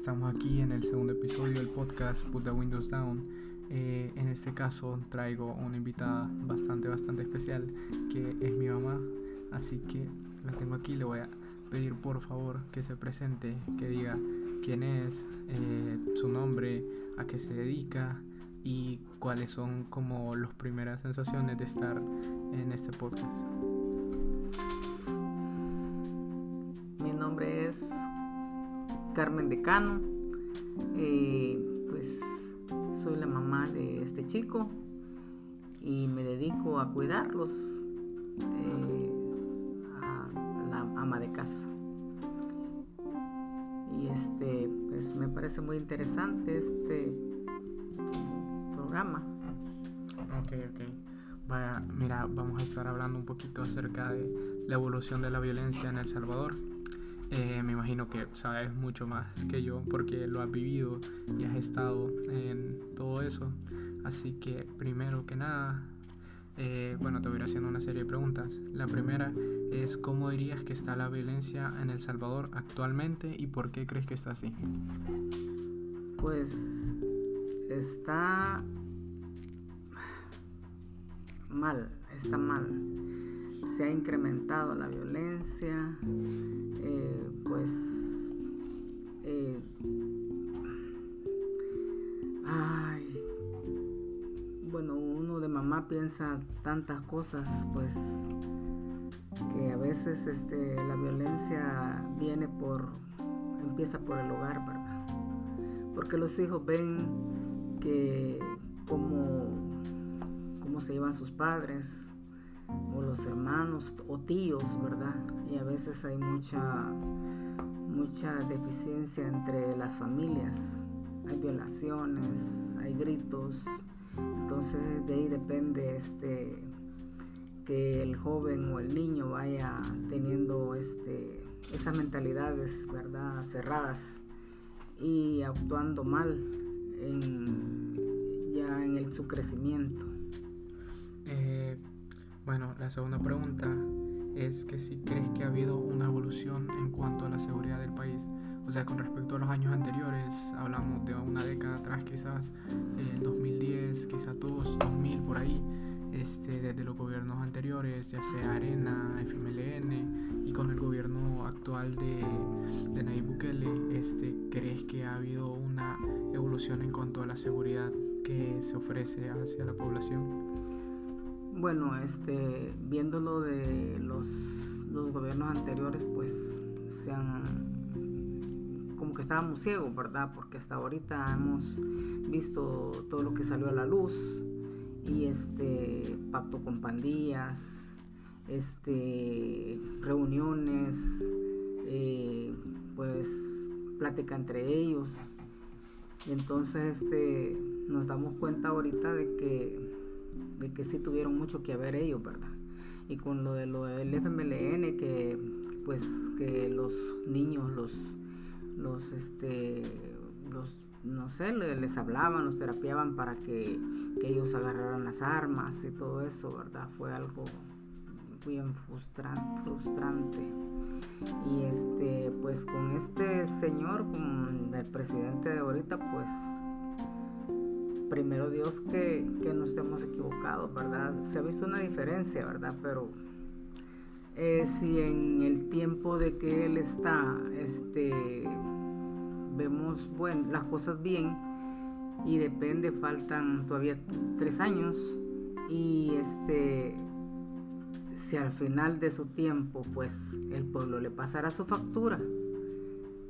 Estamos aquí en el segundo episodio del podcast Put the Windows Down. Eh, en este caso traigo una invitada bastante, bastante especial que es mi mamá. Así que la tengo aquí. Le voy a pedir por favor que se presente, que diga quién es, eh, su nombre, a qué se dedica y cuáles son como las primeras sensaciones de estar en este podcast. Mi nombre es Carmen Decano. Eh, pues soy la mamá de este chico y me dedico a cuidarlos, eh, a la ama de casa. Y este, pues me parece muy interesante este programa. Ok, ok. Vaya, mira, vamos a estar hablando un poquito acerca de la evolución de la violencia en El Salvador. Eh, me imagino que sabes mucho más que yo porque lo has vivido y has estado en todo eso. Así que primero que nada, eh, bueno, te voy a ir haciendo una serie de preguntas. La primera es ¿cómo dirías que está la violencia en El Salvador actualmente y por qué crees que está así? Pues está mal, está mal se ha incrementado la violencia, eh, pues eh, ay, bueno, uno de mamá piensa tantas cosas, pues que a veces este, la violencia viene por, empieza por el hogar, ¿verdad? Porque los hijos ven que cómo, cómo se llevan sus padres, o los hermanos o tíos, ¿verdad? Y a veces hay mucha, mucha deficiencia entre las familias. Hay violaciones, hay gritos. Entonces de ahí depende este que el joven o el niño vaya teniendo este esas mentalidades, ¿verdad? cerradas y actuando mal en, ya en el, su crecimiento. Eh, bueno, la segunda pregunta es que si crees que ha habido una evolución en cuanto a la seguridad del país. O sea, con respecto a los años anteriores, hablamos de una década atrás, quizás el 2010, quizás todos 2000 por ahí, este, desde los gobiernos anteriores, ya sea Arena, FMLN y con el gobierno actual de, de Nayib Bukele, este, ¿crees que ha habido una evolución en cuanto a la seguridad que se ofrece hacia la población? Bueno, este, viéndolo de los, los gobiernos anteriores, pues se han como que estábamos ciegos, ¿verdad? Porque hasta ahorita hemos visto todo lo que salió a la luz y este pacto con pandillas, este reuniones, eh, pues plática entre ellos. Entonces este nos damos cuenta ahorita de que de que sí tuvieron mucho que ver ellos, ¿verdad? Y con lo de lo del FMLN, que pues que los niños, los, los, este, los, no sé, les hablaban, los terapiaban para que, que ellos agarraran las armas y todo eso, ¿verdad? Fue algo bien frustrante, frustrante. Y este, pues con este señor, con el presidente de ahorita, pues primero Dios que, que no estemos equivocados, ¿verdad? Se ha visto una diferencia, ¿verdad? Pero eh, si en el tiempo de que Él está, este, vemos bueno, las cosas bien y depende, faltan todavía tres años y este, si al final de su tiempo, pues el pueblo le pasará su factura,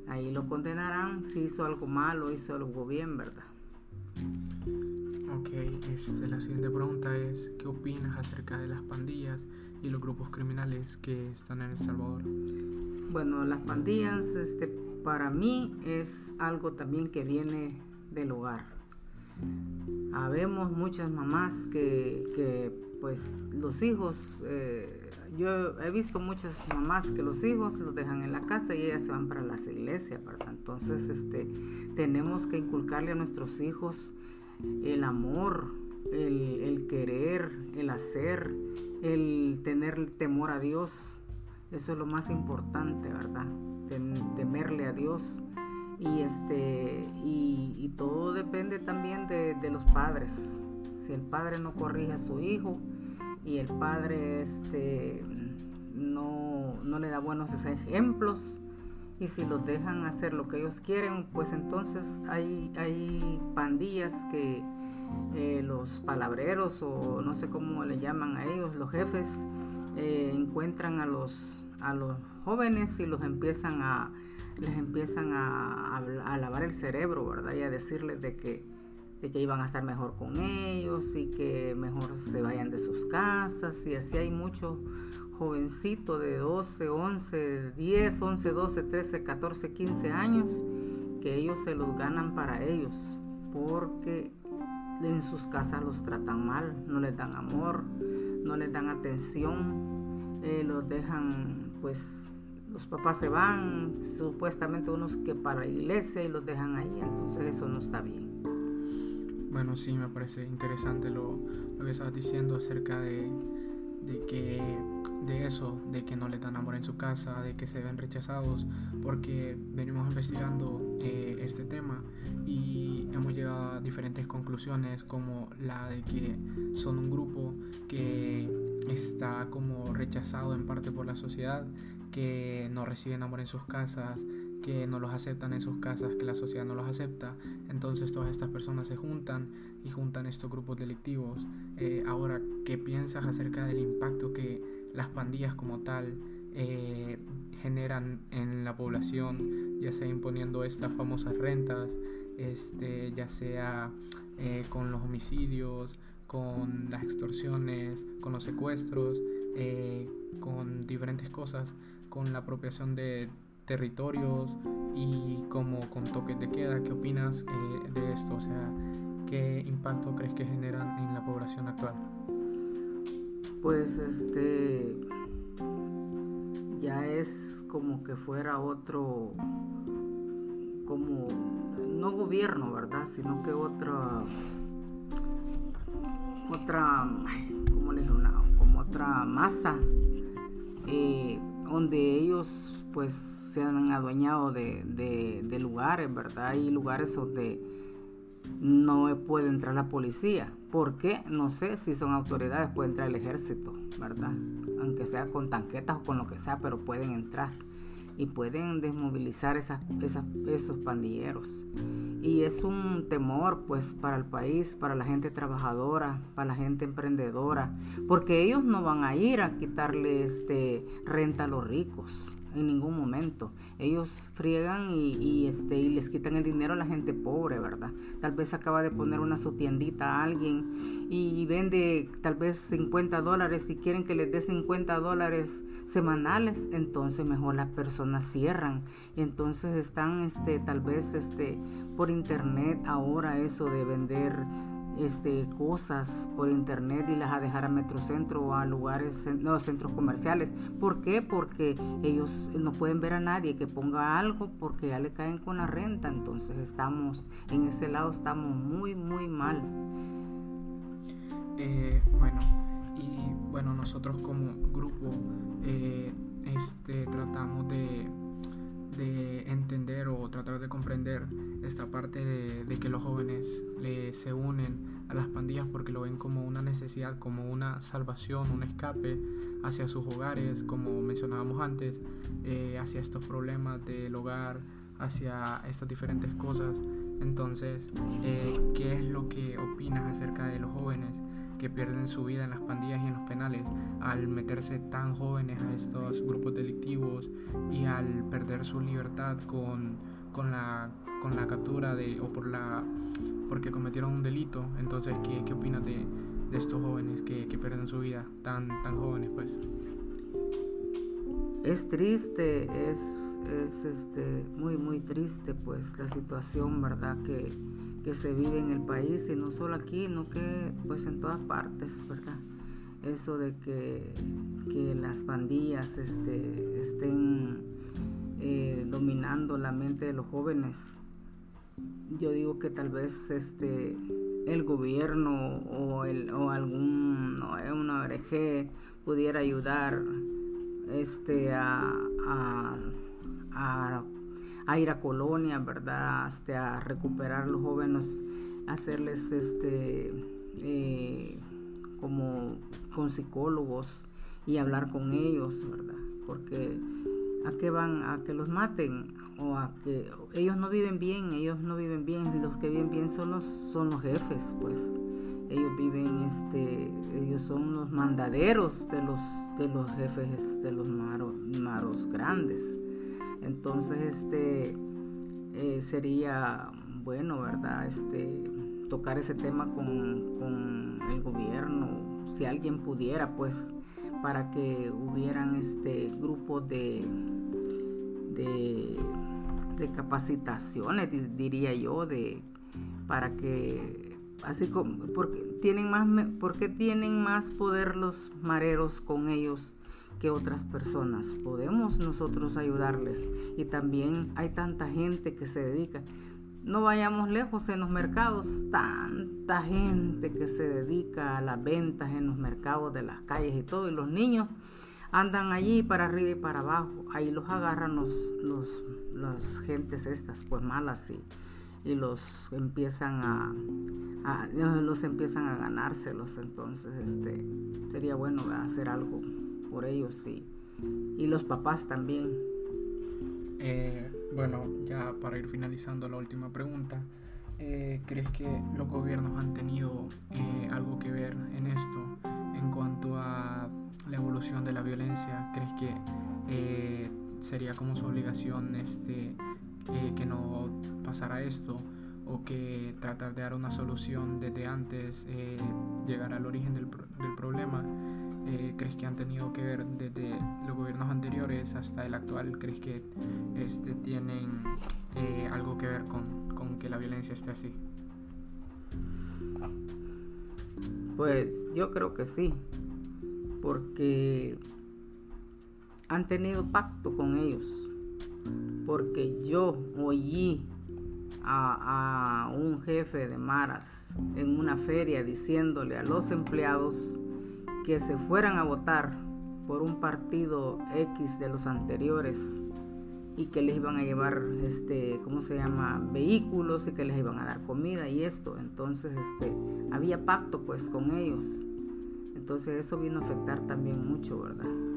ahí lo condenarán si hizo algo malo, hizo algo bien, ¿verdad? Ok, este, la siguiente pregunta es, ¿qué opinas acerca de las pandillas y los grupos criminales que están en El Salvador? Bueno, las pandillas, este, para mí es algo también que viene del hogar. Habemos muchas mamás que, pues los hijos, eh, yo he visto muchas mamás que los hijos los dejan en la casa y ellas se van para las iglesias, ¿verdad? Entonces, este, tenemos que inculcarle a nuestros hijos el amor, el, querer, el hacer, el tener temor a Dios. Eso es lo más importante, ¿verdad? temerle a Dios y este y, todo depende también de, los padres si el padre no corrige a su hijo y el padre este no, no le da buenos ejemplos y si los dejan hacer lo que ellos quieren pues entonces hay, hay pandillas que eh, los palabreros o no sé cómo le llaman a ellos los jefes eh, encuentran a los a los jóvenes y los empiezan a les empiezan a, lavar el cerebro, ¿verdad? Y a decirles de que, de que iban a estar mejor con ellos y que mejor se vayan de sus casas. Y así hay muchos jovencitos de 12, 11, 10, 11, 12, 13, 14, 15 años que ellos se los ganan para ellos porque en sus casas los tratan mal, no les dan amor, no les dan atención, eh, los dejan pues los papás se van, supuestamente unos que para la iglesia y los dejan ahí, entonces eso no está bien. Bueno, sí, me parece interesante lo, lo que estabas diciendo acerca de, de, que de eso, de que no le dan amor en su casa, de que se ven rechazados, porque venimos investigando eh, este tema y hemos llegado a diferentes conclusiones como la de que son un grupo que está como rechazado en parte por la sociedad, que no reciben amor en sus casas, que no los aceptan en sus casas, que la sociedad no los acepta. Entonces todas estas personas se juntan y juntan estos grupos delictivos. Eh, ahora, ¿qué piensas acerca del impacto que las pandillas como tal eh, generan en la población, ya sea imponiendo estas famosas rentas, este, ya sea eh, con los homicidios, con las extorsiones, con los secuestros, con diferentes cosas? con la apropiación de territorios y como con toques de queda. ¿Qué opinas eh, de esto? O sea, ¿qué impacto crees que generan en la población actual? Pues este ya es como que fuera otro como no gobierno, ¿verdad? Sino que otra otra ¿cómo le digo? como otra masa eh, donde ellos pues se han adueñado de, lugares, ¿verdad? Hay lugares donde no puede entrar la policía. ¿Por qué? No sé si son autoridades, puede entrar el ejército, ¿verdad? Aunque sea con tanquetas o con lo que sea, pero pueden entrar y pueden desmovilizar esas, esos pandilleros. Y es un temor pues para el país, para la gente trabajadora, para la gente emprendedora, porque ellos no van a ir a quitarle este, renta a los ricos en ningún momento. Ellos friegan y, este, y les quitan el dinero a la gente pobre, ¿verdad? Tal vez acaba de poner una su tiendita a alguien y vende tal vez 50 dólares y quieren que les dé 50 dólares semanales, entonces mejor las personas cierran. Y entonces están este, tal vez este, por internet ahora eso de vender este, cosas por internet y las a dejar a Metrocentro o a lugares, no, centros comerciales. ¿Por qué? Porque ellos no pueden ver a nadie que ponga algo porque ya le caen con la renta. Entonces estamos, en ese lado estamos muy, muy mal. Eh, bueno, y bueno, nosotros como grupo eh, este, tratamos de, de, entender o tratar de comprender esta parte de, que los jóvenes se unen a las pandillas porque lo ven como una necesidad, como una salvación, un escape hacia sus hogares, como mencionábamos antes, eh, hacia estos problemas del hogar, hacia estas diferentes cosas. Entonces, eh, ¿qué es lo que opinas acerca de los jóvenes? Que pierden su vida en las pandillas y en los penales al meterse tan jóvenes a estos grupos delictivos y al perder su libertad con, con, la, con la captura de, o por la, porque cometieron un delito. Entonces, ¿qué, qué opinas de, de, estos jóvenes que, que, pierden su vida tan, tan jóvenes? Pues? Es triste, es, es este, muy, muy triste pues la situación, ¿verdad? Que que se vive en el país y no solo aquí, no que pues en todas partes, ¿verdad? Eso de que, las pandillas este, estén eh, dominando la mente de los jóvenes. Yo digo que tal vez este el gobierno o, el, o algún no, una ONG pudiera ayudar este a ir a colonias, ¿verdad? Hasta a recuperar los jóvenes, hacerles este, eh, como con psicólogos y hablar con ellos, ¿verdad? Porque a qué van, a que los maten o a que ellos no viven bien, ellos no viven bien, y los que viven bien son los, son los jefes, pues ellos viven, este, ellos son los mandaderos de los, de los jefes de los maros, maros grandes. Entonces, este, eh, sería bueno, ¿verdad? Este, tocar ese tema con, el gobierno, si alguien pudiera, pues, para que hubieran este grupos de, de, de capacitaciones, diría yo, de para que así como porque tienen más porque tienen más poder los mareros con ellos que otras personas. Podemos nosotros ayudarles y también hay tanta gente que se dedica. No vayamos lejos en los mercados, tanta gente que se dedica a las ventas en los mercados de las calles y todo, y los niños andan allí para arriba y para abajo, ahí los agarran los, los, las gentes estas, pues malas y, y los empiezan a, los empiezan a ganárselos, entonces este sería bueno hacer algo por ellos y, y los papás también. Eh, bueno, ya para ir finalizando la última pregunta, eh, ¿crees que los gobiernos han tenido eh, algo que ver en esto en cuanto a la evolución de la violencia? ¿Crees que sería como su obligación este, que no pasara esto? o que tratar de dar una solución desde antes, llegar al origen del problema eh, crees que han tenido que ver desde los gobiernos anteriores hasta el actual? ¿Crees que este, tienen eh, algo que ver con, con que la violencia esté así? Pues yo creo que sí, porque han tenido pacto con ellos, porque yo oí a, a, un jefe de Maras en una feria diciéndole a los empleados que se fueran a votar por un partido X de los anteriores y que les iban a llevar este cómo se llama vehículos y que les iban a dar comida y esto. Entonces este había pacto pues con ellos. Entonces eso vino a afectar también mucho verdad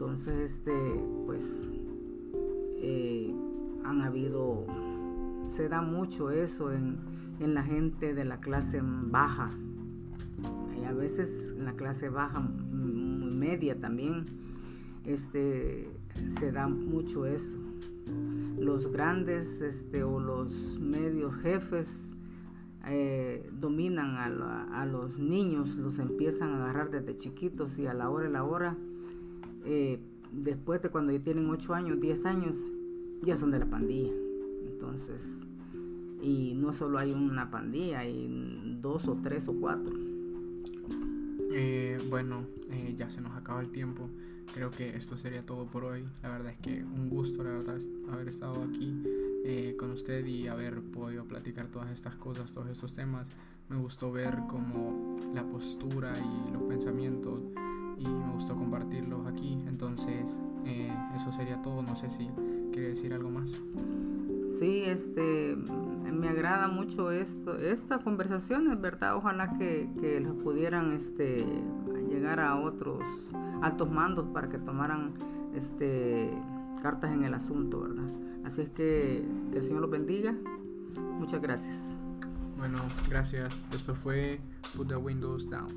entonces este pues eh, han habido se da mucho eso en, en la gente de la clase baja a veces en la clase baja, media también, este, se da mucho eso. Los grandes este, o los medios jefes eh, dominan a, los niños, los empiezan a agarrar desde chiquitos y a la hora y la hora, eh, después de cuando ya tienen 8 años, 10 años, ya son de la pandilla. Entonces, y no solo hay una pandilla, hay dos o tres o cuatro. Eh, bueno, eh, ya se nos acaba el tiempo. Creo que esto sería todo por hoy. La verdad es que un gusto, la verdad, haber estado aquí eh, con usted y haber podido platicar todas estas cosas, todos estos temas. Me gustó ver como la postura y los pensamientos y me gustó compartirlos aquí. Entonces, eso sería todo. No sé si quiere decir algo más. Sí, este, me agrada mucho esto, esta conversación, es verdad, ojalá que, que los pudieran este, llegar a otros altos mandos para que tomaran este, cartas en el asunto, ¿verdad? Así es que que el Señor los bendiga. Muchas gracias. Bueno, gracias. Esto fue Put the Windows Down.